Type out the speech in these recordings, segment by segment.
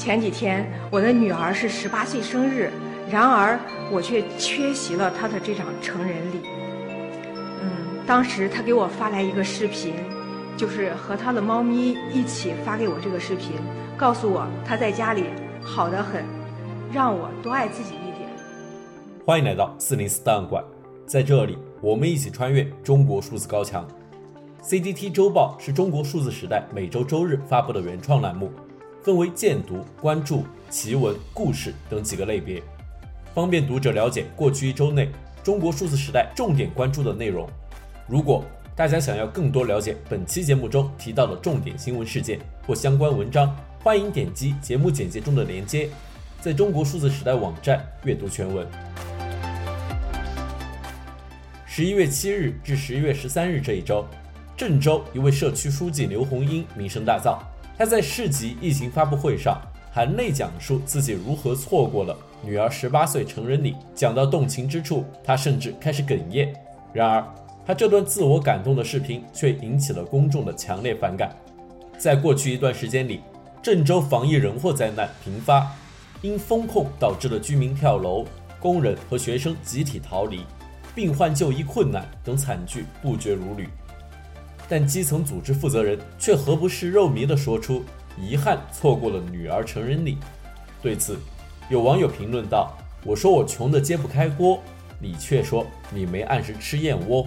前几天我的女儿是十八岁生日，然而我却缺席了她的这场成人礼。嗯，当时她给我发来一个视频，就是和她的猫咪一起发给我这个视频，告诉我她在家里好得很，让我多爱自己一点。欢迎来到四零四档案馆，在这里我们一起穿越中国数字高墙。CDT 周报是中国数字时代每周周日发布的原创栏目。分为荐读、关注、奇闻、故事等几个类别，方便读者了解过去一周内中国数字时代重点关注的内容。如果大家想要更多了解本期节目中提到的重点新闻事件或相关文章，欢迎点击节目简介中的链接，在中国数字时代网站阅读全文。十一月七日至十一月十三日这一周，郑州一位社区书记刘红英名声大噪。他在市级疫情发布会上含泪讲述自己如何错过了女儿十八岁成人礼，讲到动情之处，他甚至开始哽咽。然而，他这段自我感动的视频却引起了公众的强烈反感。在过去一段时间里，郑州防疫人祸灾难频发，因封控导致了居民跳楼、工人和学生集体逃离、病患就医困难等惨剧不绝如缕。但基层组织负责人却何不是肉糜地说出遗憾错过了女儿成人礼。对此，有网友评论道：“我说我穷得揭不开锅，你却说你没按时吃燕窝。”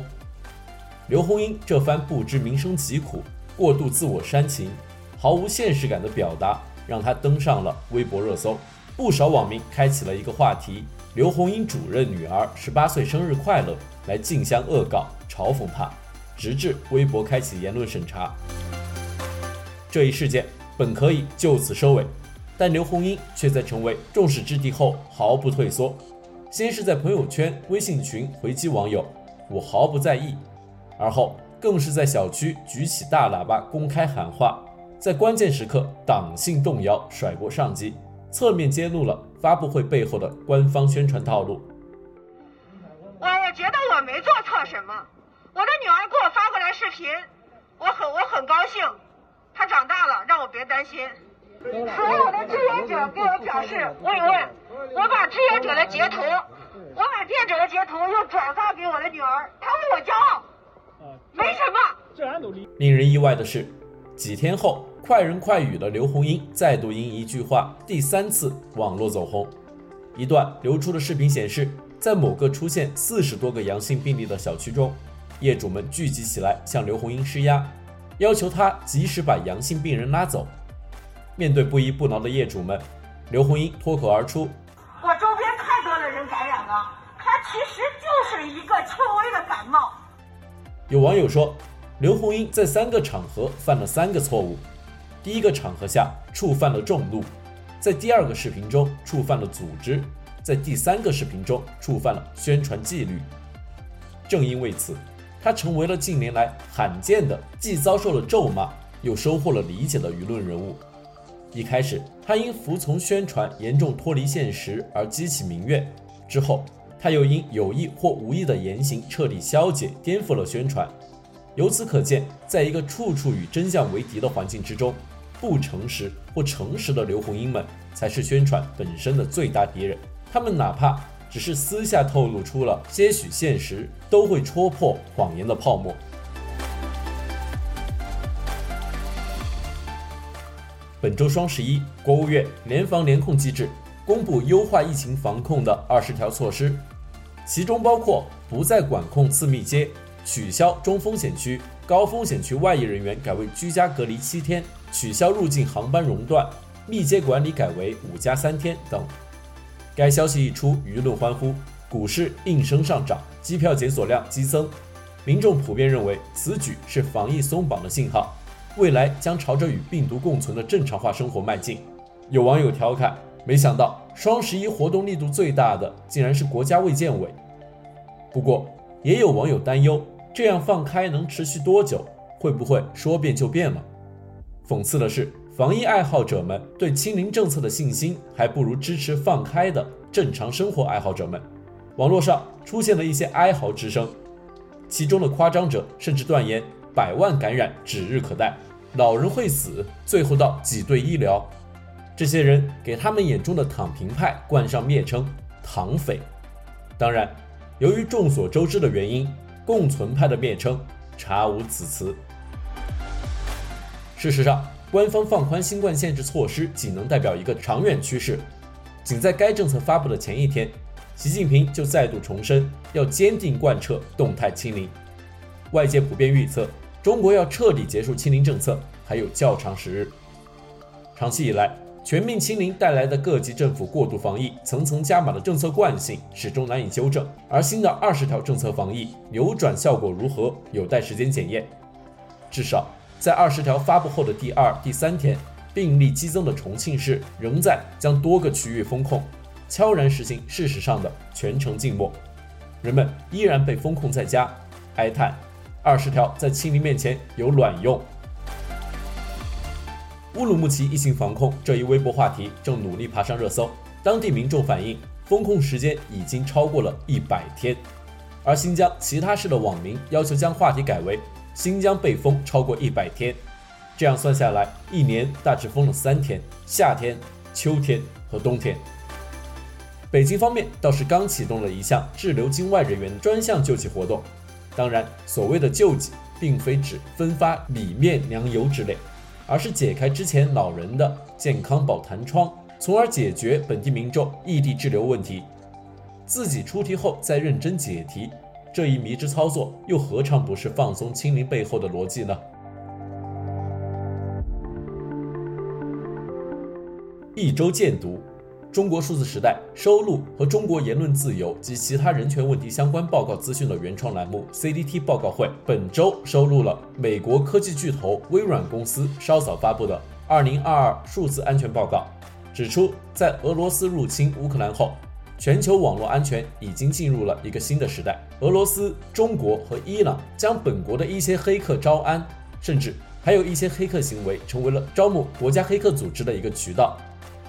刘红英这番不知民生疾苦、过度自我煽情、毫无现实感的表达，让她登上了微博热搜。不少网民开启了一个话题：“刘红英主任女儿十八岁生日快乐”，来竞相恶搞嘲讽她。直至微博开启言论审查，这一事件本可以就此收尾，但刘红英却在成为众矢之的后毫不退缩。先是在朋友圈、微信群回击网友“我毫不在意”，而后更是在小区举起大喇叭公开喊话，在关键时刻党性动摇，甩锅上级，侧面揭露了发布会背后的官方宣传套路。我我觉得我没做错什么。我的女儿给我发过来视频，我很我很高兴，她长大了，让我别担心。所有的志愿者给我表示慰问，我把志愿者的截图，我把志愿者的截图又转发给我的女儿，她为我骄傲。没什么。令人意外的是，几天后，快人快语的刘红英再度因一句话第三次网络走红。一段流出的视频显示，在某个出现四十多个阳性病例的小区中。业主们聚集起来向刘红英施压，要求她及时把阳性病人拉走。面对不依不挠的业主们，刘红英脱口而出：“我周边太多的人感染了，他其实就是一个轻微的感冒。”有网友说，刘红英在三个场合犯了三个错误：第一个场合下触犯了众怒，在第二个视频中触犯了组织，在第三个视频中触犯了宣传纪律。正因为此。他成为了近年来罕见的既遭受了咒骂，又收获了理解的舆论人物。一开始，他因服从宣传严重脱离现实而激起民怨；之后，他又因有意或无意的言行彻底消解、颠覆了宣传。由此可见，在一个处处与真相为敌的环境之中，不诚实或诚实的刘红英们才是宣传本身的最大敌人。他们哪怕……只是私下透露出了些许现实，都会戳破谎言的泡沫。本周双十一，国务院联防联控机制公布优化疫情防控的二十条措施，其中包括不再管控次密接、取消中风险区、高风险区外溢人员改为居家隔离七天、取消入境航班熔断、密接管理改为五加三天等。该消息一出，舆论欢呼，股市应声上涨，机票检索量激增。民众普遍认为此举是防疫松绑的信号，未来将朝着与病毒共存的正常化生活迈进。有网友调侃：“没想到双十一活动力度最大的竟然是国家卫健委。”不过，也有网友担忧，这样放开能持续多久？会不会说变就变了？讽刺的是。防疫爱好者们对清零政策的信心，还不如支持放开的正常生活爱好者们。网络上出现了一些哀嚎之声，其中的夸张者甚至断言百万感染指日可待，老人会死，最后到挤兑医疗。这些人给他们眼中的躺平派冠上蔑称“躺匪”。当然，由于众所周知的原因，共存派的蔑称查无此词。事实上，官方放宽新冠限制措施仅能代表一个长远趋势。仅在该政策发布的前一天，习近平就再度重申要坚定贯彻动态清零。外界普遍预测，中国要彻底结束清零政策还有较长时日。长期以来，全面清零带来的各级政府过度防疫、层层加码的政策惯性始终难以纠正，而新的二十条政策防疫扭转效果如何，有待时间检验。至少在二十条发布后的第二、第三天，病例激增的重庆市仍在将多个区域封控。悄然实行事实上的全城静默，人们依然被封控在家，哀叹二十条在清零面前有卵用。乌鲁木齐疫情防控这一微博话题正努力爬上热搜，当地民众反映封控时间已经超过了一百天，而新疆其他市的网民要求将话题改为新疆被封超过一百天，这样算下来，一年大致封了三天：夏天、秋天和冬天。北京方面倒是刚启动了一项滞留境外人员专项救济活动，当然，所谓的救济并非指分发米面粮油之类，而是解开之前老人的健康宝弹窗，从而解决本地民众异地滞留问题。自己出题后再认真解题，这一迷之操作又何尝不是放松清零背后的逻辑呢？一周见读。中国数字时代收录和中国言论自由及其他人权问题相关报告资讯的原创栏目 CDT 报告会，本周收录了美国科技巨头微软公司稍早发布的《2022数字安全报告》，指出，在俄罗斯入侵乌克兰后，全球网络安全已经进入了一个新的时代。俄罗斯、中国和伊朗将本国的一些黑客招安，甚至还有一些黑客行为成为了招募国家黑客组织的一个渠道。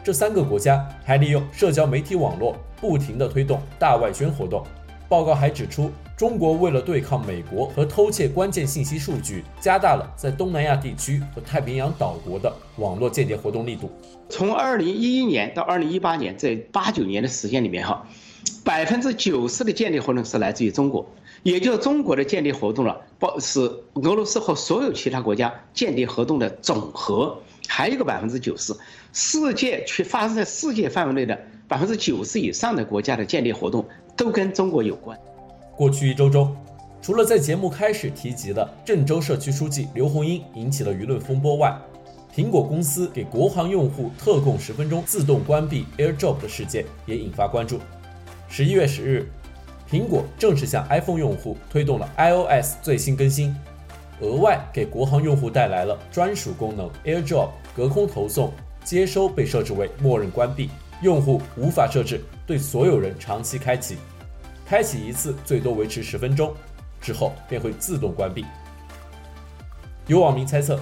这三个国家还利用社交媒体网络不停地推动大外宣活动。报告还指出，中国为了对抗美国和偷窃关键信息数据，加大了在东南亚地区和太平洋岛国的网络间谍活动力度。从二零一一年到二零一八年这八九年的时间里面，哈，百分之九十的间谍活动是来自于中国，也就是中国的间谍活动了，包是俄罗斯和所有其他国家间谍活动的总和。还有个百分之九十，世界去发生在世界范围内的百分之九十以上的国家的间谍活动都跟中国有关。过去一周中，除了在节目开始提及的郑州社区书记刘红英引起了舆论风波外，苹果公司给国行用户特供十分钟自动关闭 AirDrop 的事件也引发关注。十一月十日，苹果正式向 iPhone 用户推动了 iOS 最新更新。额外给国行用户带来了专属功能，AirDrop 隔空投送接收被设置为默认关闭，用户无法设置对所有人长期开启，开启一次最多维持十分钟，之后便会自动关闭。有网民猜测，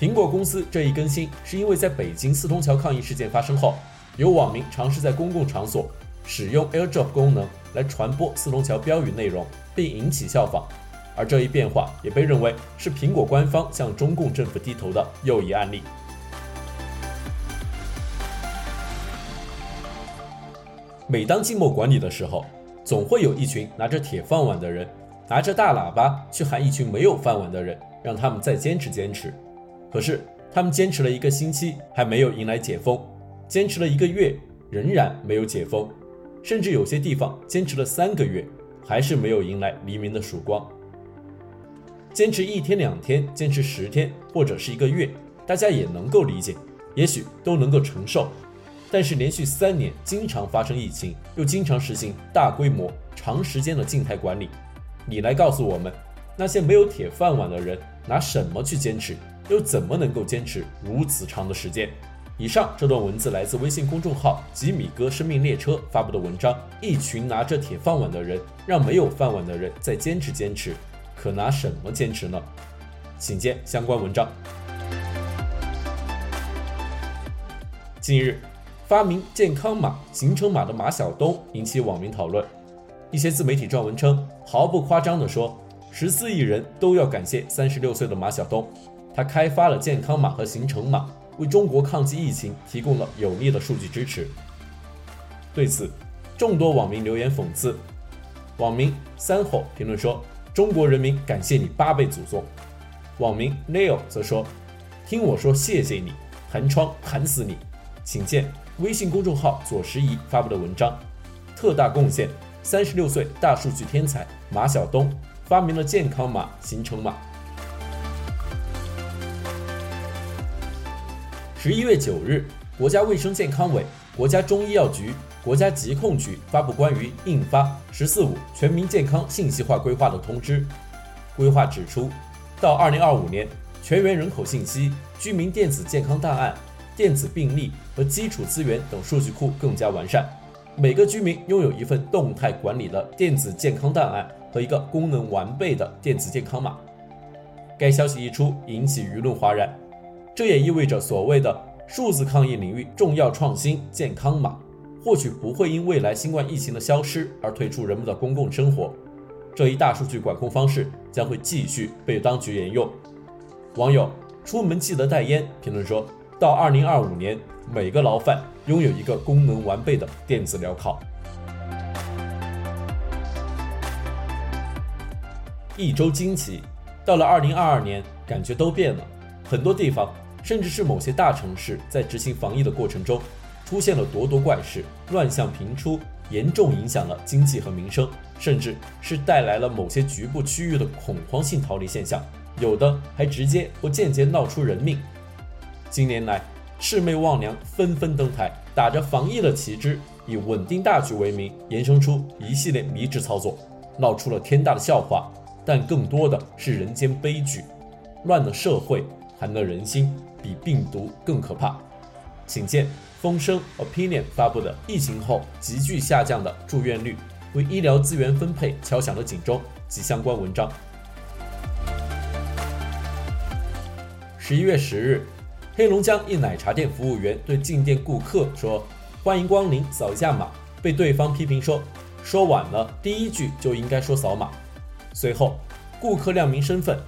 苹果公司这一更新是因为在北京四通桥抗议事件发生后，有网民尝试在公共场所使用 AirDrop 功能来传播四通桥标语内容，并引起效仿。而这一变化也被认为是苹果官方向中共政府低头的又一案例。每当静默管理的时候，总会有一群拿着铁饭碗的人，拿着大喇叭去喊一群没有饭碗的人，让他们再坚持坚持。可是他们坚持了一个星期，还没有迎来解封；坚持了一个月，仍然没有解封；甚至有些地方坚持了三个月，还是没有迎来黎明的曙光。坚持一天两天，坚持十天或者是一个月，大家也能够理解，也许都能够承受。但是连续三年经常发生疫情，又经常实行大规模、长时间的静态管理，你来告诉我们，那些没有铁饭碗的人拿什么去坚持？又怎么能够坚持如此长的时间？以上这段文字来自微信公众号“吉米哥生命列车”发布的文章。一群拿着铁饭碗的人，让没有饭碗的人再坚持坚持。可拿什么坚持呢？请见相关文章。近日，发明健康码、行程码的马晓东引起网民讨论。一些自媒体撰文称，毫不夸张地说，十四亿人都要感谢三十六岁的马晓东，他开发了健康码和行程码，为中国抗击疫情提供了有力的数据支持。对此，众多网民留言讽刺。网民三后评论说：“中国人民感谢你八辈祖宗。”网民 Leo 则说：“听我说谢谢你，弹窗弹死你。”请见微信公众号左拾遗发布的文章。特大贡献，三十六岁大数据天才马晓东发明了健康码、行程码。十一月九日，国家卫生健康委、国家中医药局、国家疾控局发布关于印发“十四五”全民健康信息化规划的通知。规划指出，到二零二五年，全员人口信息、居民电子健康档案、电子病历和基础资源等数据库更加完善。每个居民拥有一份动态管理的电子健康档案和一个功能完备的电子健康码。该消息一出，引起舆论哗然。这也意味着所谓的数字抗疫领域重要创新健康码，或许不会因未来新冠疫情的消失而退出人们的公共生活。这一大数据管控方式将会继续被当局沿用。网友出门记得带烟评论说：“到二零二五年，每个牢犯拥有一个功能完备的电子镣铐。”一周惊奇，到了二零二二年，感觉都变了，很多地方。甚至是某些大城市在执行防疫的过程中，出现了咄咄怪事，乱象频出，严重影响了经济和民生，甚至是带来了某些局部区域的恐慌性逃离现象，有的还直接或间接闹出人命。近年来，魑魅魍魉纷纷登台，打着防疫的旗帜，以稳定大局为名，衍生出一系列迷之操作，闹出了天大的笑话，但更多的是人间悲剧，乱了社会，寒了人心。比病毒更可怕，请见风声 Opinion 发布的疫情后急剧下降的住院率，为医疗资源分配敲响了警钟及相关文章。十一月十日，黑龙江一奶茶店服务员对进店顾客说：“欢迎光临，扫一下码。”被对方批评说：“说晚了，第一句就应该说扫码。”随后，顾客亮明身份，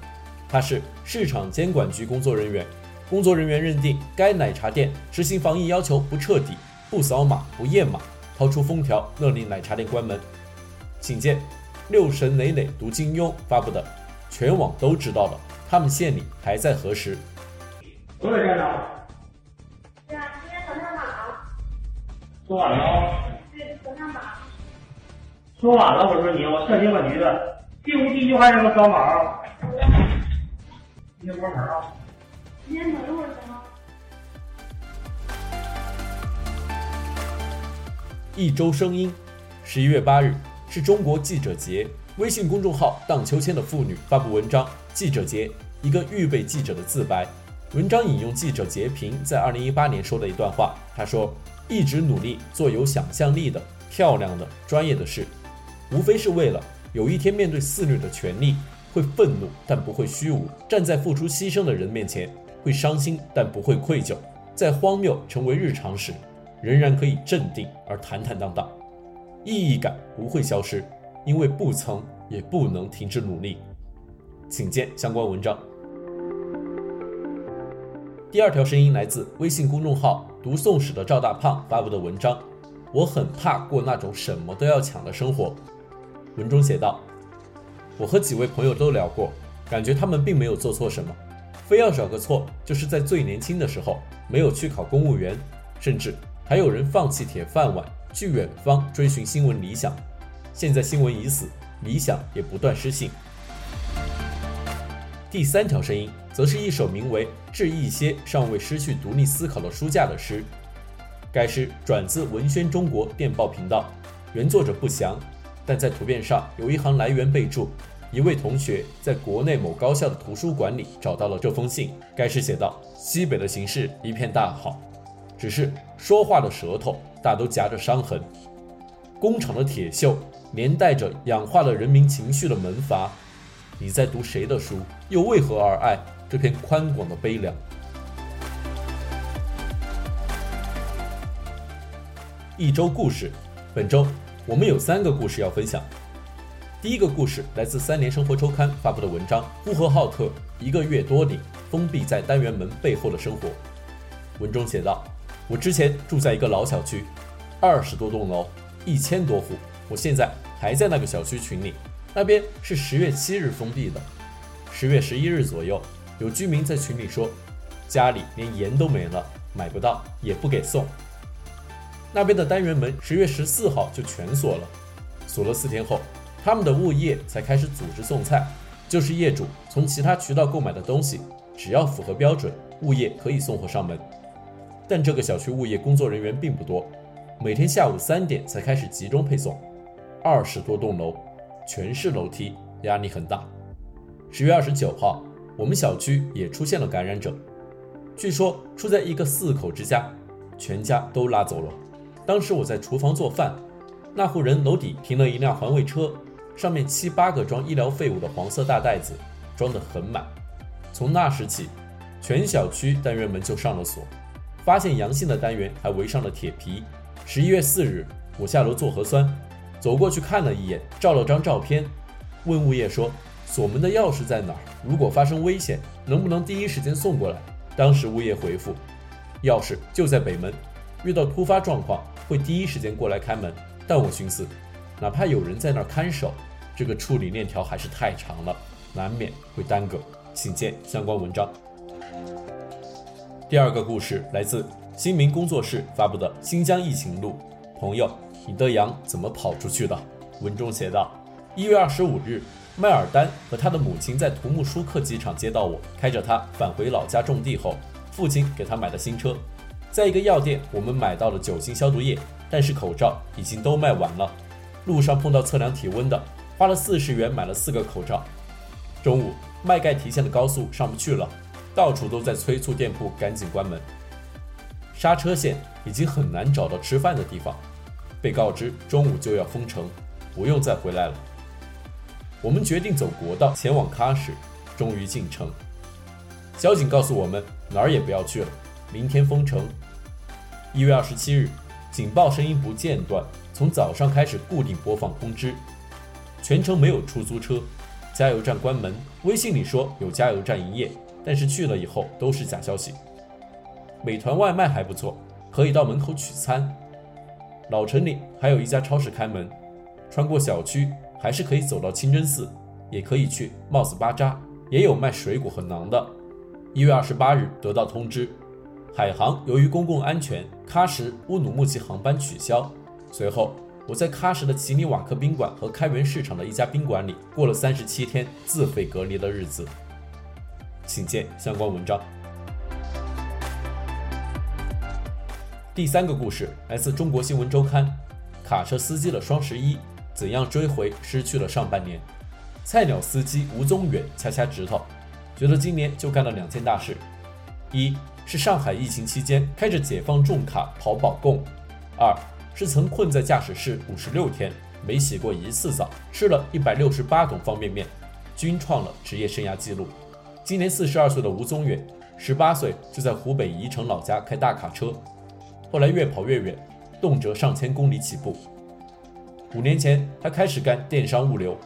他是市场监管局工作人员。工作人员认定该奶茶店执行防疫要求不彻底，不扫码不验码，掏出封条勒令奶茶店关门。请见六神磊磊读金庸发布的，全网都知道了，他们县里还在核实。多少店了？对啊，今天早上码。说晚了。对，早上码。说晚了，我说你，我市监管局的，第五、第一句话让他扫码。今天关门啊。今天等一会儿行吗？一周声音，十一月八日是中国记者节。微信公众号“荡秋千”的妇女发布文章《记者节：一个预备记者的自白》。文章引用记者截屏在二零一八年说的一段话，他说：“一直努力做有想象力的、漂亮的、专业的事，无非是为了有一天面对肆虐的权力，会愤怒但不会虚无，站在付出牺牲的人面前。”会伤心，但不会愧疚。在荒谬成为日常时，仍然可以镇定而坦坦荡荡。意义感不会消失，因为不曾也不能停止努力。请见相关文章。第二条声音来自微信公众号“读宋史”的赵大胖发布的文章。我很怕过那种什么都要抢的生活。文中写道：“我和几位朋友都聊过，感觉他们并没有做错什么。”非要找个错，就是在最年轻的时候没有去考公务员，甚至还有人放弃铁饭碗去远方追寻新闻理想。现在新闻已死，理想也不断失信。第三条声音，则是一首名为《致一些尚未失去独立思考的书架》的诗。该诗转自文轩中国电报频道，原作者不详，但在图片上有一行来源备注。一位同学在国内某高校的图书馆里找到了这封信。该诗写道：“西北的形势一片大好，只是说话的舌头大都夹着伤痕。工厂的铁锈连带着氧化了人民情绪的门阀。你在读谁的书？又为何而爱这片宽广的悲凉？”一周故事，本周我们有三个故事要分享。第一个故事来自三联生活周刊发布的文章《呼和浩特一个月多里封闭在单元门背后的生活》。文中写道：“我之前住在一个老小区，二十多栋楼，一千多户。我现在还在那个小区群里。那边是十月七日封闭的，十月十一日左右，有居民在群里说，家里连盐都没了，买不到，也不给送。那边的单元门十月十四号就全锁了，锁了四天后，他们的物业才开始组织送菜，就是业主从其他渠道购买的东西，只要符合标准。”物业可以送货上门，但这个小区物业工作人员并不多，每天下午三点才开始集中配送。二十多栋楼，全是楼梯，压力很大。十月二十九号，我们小区也出现了感染者，据说住在一个四口之家，全家都拉走了。当时我在厨房做饭，那户人楼底停了一辆环卫车，上面七八个装医疗废物的黄色大袋子，装得很满。从那时起。全小区单元门就上了锁，发现阳性的单元还围上了铁皮。十一月四日，我下楼做核酸，走过去看了一眼，照了张照片，问物业说锁门的钥匙在哪儿？如果发生危险，能不能第一时间送过来？当时物业回复，钥匙就在北门，遇到突发状况会第一时间过来开门。但我寻思，哪怕有人在那儿看守，这个处理链条还是太长了，难免会耽搁。请见相关文章。第二个故事来自新民工作室发布的《新疆疫情录》。朋友，你的羊怎么跑出去的？文中写道：一月二十五日，麦尔丹和他的母亲在图木舒克机场接到我，开着他返回老家种地后，父亲给他买的新车。在一个药店，我们买到了酒精消毒液，但是口罩已经都卖完了。路上碰到测量体温的，花了四十元买了四个口罩。中午，麦盖提线的高速上不去了。到处都在催促店铺赶紧关门。刹车线已经很难找到吃饭的地方，被告知中午就要封城，不用再回来了。我们决定走国道前往喀什，终于进城。交警告诉我们哪儿也不要去了，明天封城。一月二十七日，警报声音不间断，从早上开始固定播放通知。全程没有出租车，加油站关门。微信里说有加油站营业。但是去了以后都是假消息。美团外卖还不错，可以到门口取餐。老城里还有一家超市开门，穿过小区还是可以走到清真寺，也可以去帽子巴扎，也有卖水果和馕的。一月二十八日得到通知，海航由于公共安全，喀什乌鲁木齐航班取消。随后我在喀什的奇里瓦克宾馆和开元市场的一家宾馆里过了三十七天自费隔离的日子。请见相关文章。第三个故事来自《中国新闻周刊》，卡车司机的双十一怎样追回失去了上半年？菜鸟司机吴宗远掐掐指头，觉得今年就干了两件大事：一是上海疫情期间开着解放重卡跑保供；二是曾困在驾驶室五十六天没洗过一次澡，吃了一百六十八桶方便面，均创了职业生涯纪录。今年四十二岁的吴宗远，十八岁就在湖北宜城老家开大卡车，后来越跑越远，动辄上千公里起步。五年前，他开始干电商物流。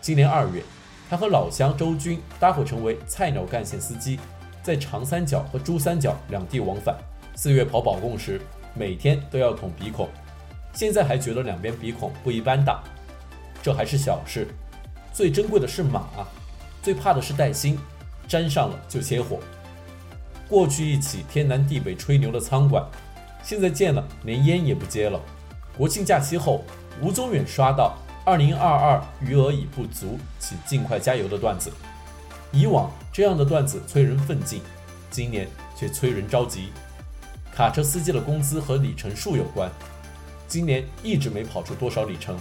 今年二月，他和老乡周军搭伙成为菜鸟干线司机，在长三角和珠三角两地往返。四月跑保供时，每天都要捅鼻孔，现在还觉得两边鼻孔不一般大。这还是小事，最珍贵的是马，最怕的是带薪。沾上了就切火。过去一起天南地北吹牛的仓管，现在见了连烟也不接了。国庆假期后，吴宗远刷到“二零二二余额已不足，请尽快加油”的段子。以往这样的段子催人奋进，今年却催人着急。卡车司机的工资和里程数有关，今年一直没跑出多少里程。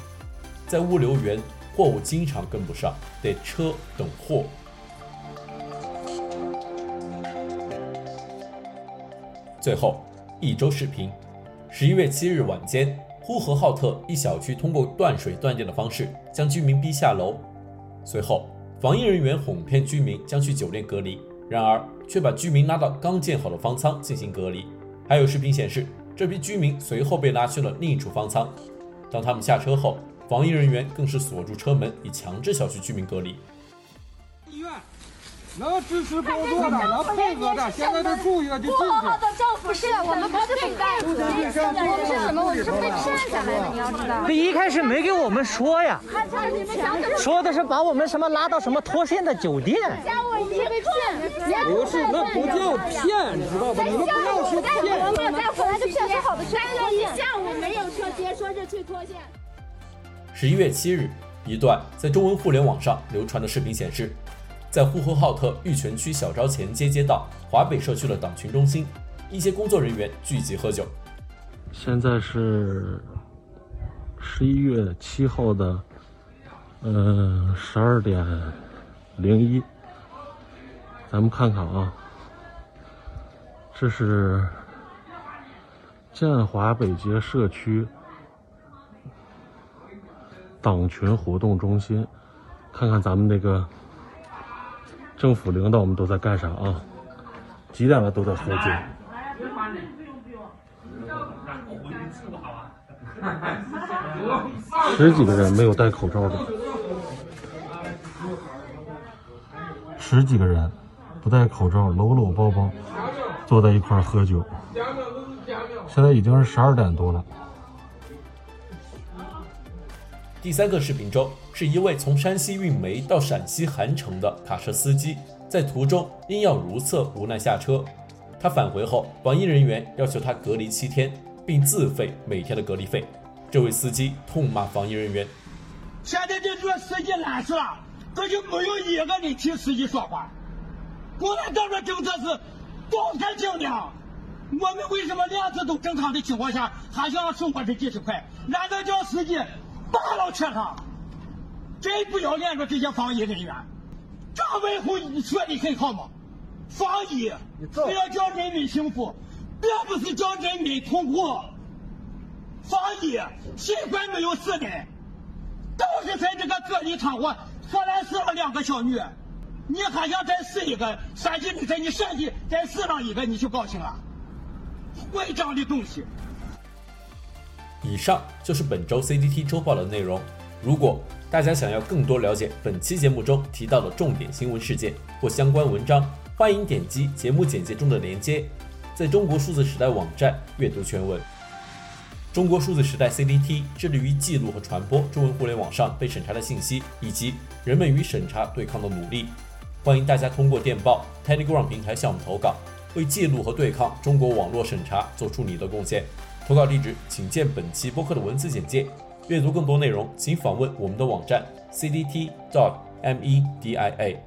在物流园，货物经常跟不上，得车等货。最后，一周视频。十一月七日晚间，呼和浩特一小区通过断水断电的方式将居民逼下楼，随后防疫人员哄骗居民将去酒店隔离，然而却把居民拉到刚建好的方舱进行隔离。还有视频显示，这批居民随后被拉去了另一处方舱。当他们下车后，防疫人员更是锁住车门以强制小区居民隔离。能支持工作的，能配合的，现在都住院就进去。不是，我们不是被带走的，我们是什么？我们是被骗下来的，你要知道。这一开始没给我们说呀，说的是把我们什么拉到什么脱线的酒店。不是，那不叫骗，知道吧？你们不要说骗。再回来就骗说好的去脱线。一下午没有车接，说是去脱线。十一月七日，一段在中文互联网上流传的视频显示。在呼和浩特玉泉区小昭前街街道华北社区的党群中心，一些工作人员聚集喝酒。现在是十一月七号的，嗯，十二点零一。咱们看看啊，这是建华北街社区党群活动中心，看看咱们那个。政府领导们都在干啥啊？几点了都在喝酒。十几个人没有戴口罩的，十几个人不戴口罩，搂搂抱抱坐在一块儿喝酒。现在已经是十二点多了。第三个视频中，是一位从山西运煤到陕西韩城的卡车司机，在途中因要如厕，无奈下车。他返回后，防疫人员要求他隔离七天，并自费每天的隔离费。这位司机痛骂防疫人员：“现在这做司机难事，这就没有一个人替司机说话。共产党的政策是动态清零，我们为什么两次都正常的情况下，还想要收我这几十块？难道叫司机？”大老缺他，真不要脸的！这些防疫人员，张文宏说的很好嘛，防疫是要叫人民幸福，并不是叫人民痛苦。防疫，新冠没有死人，都是在这个隔离场所，河南死了两个小女，你还想再死一个？山西在你陕西再死上一个，你就高兴了？混账的东西！以上就是本周 CDT 周报的内容。如果大家想要更多了解本期节目中提到的重点新闻事件或相关文章，欢迎点击节目简介中的链接，在中国数字时代网站阅读全文。中国数字时代 CDT 致力于记录和传播中文互联网上被审查的信息以及人们与审查对抗的努力。欢迎大家通过电报 Telegram 平台向我们投稿，为记录和对抗中国网络审查做出你的贡献。投稿地址请见本期播客的文字简介。阅读更多内容，请访问我们的网站 cdt dot media。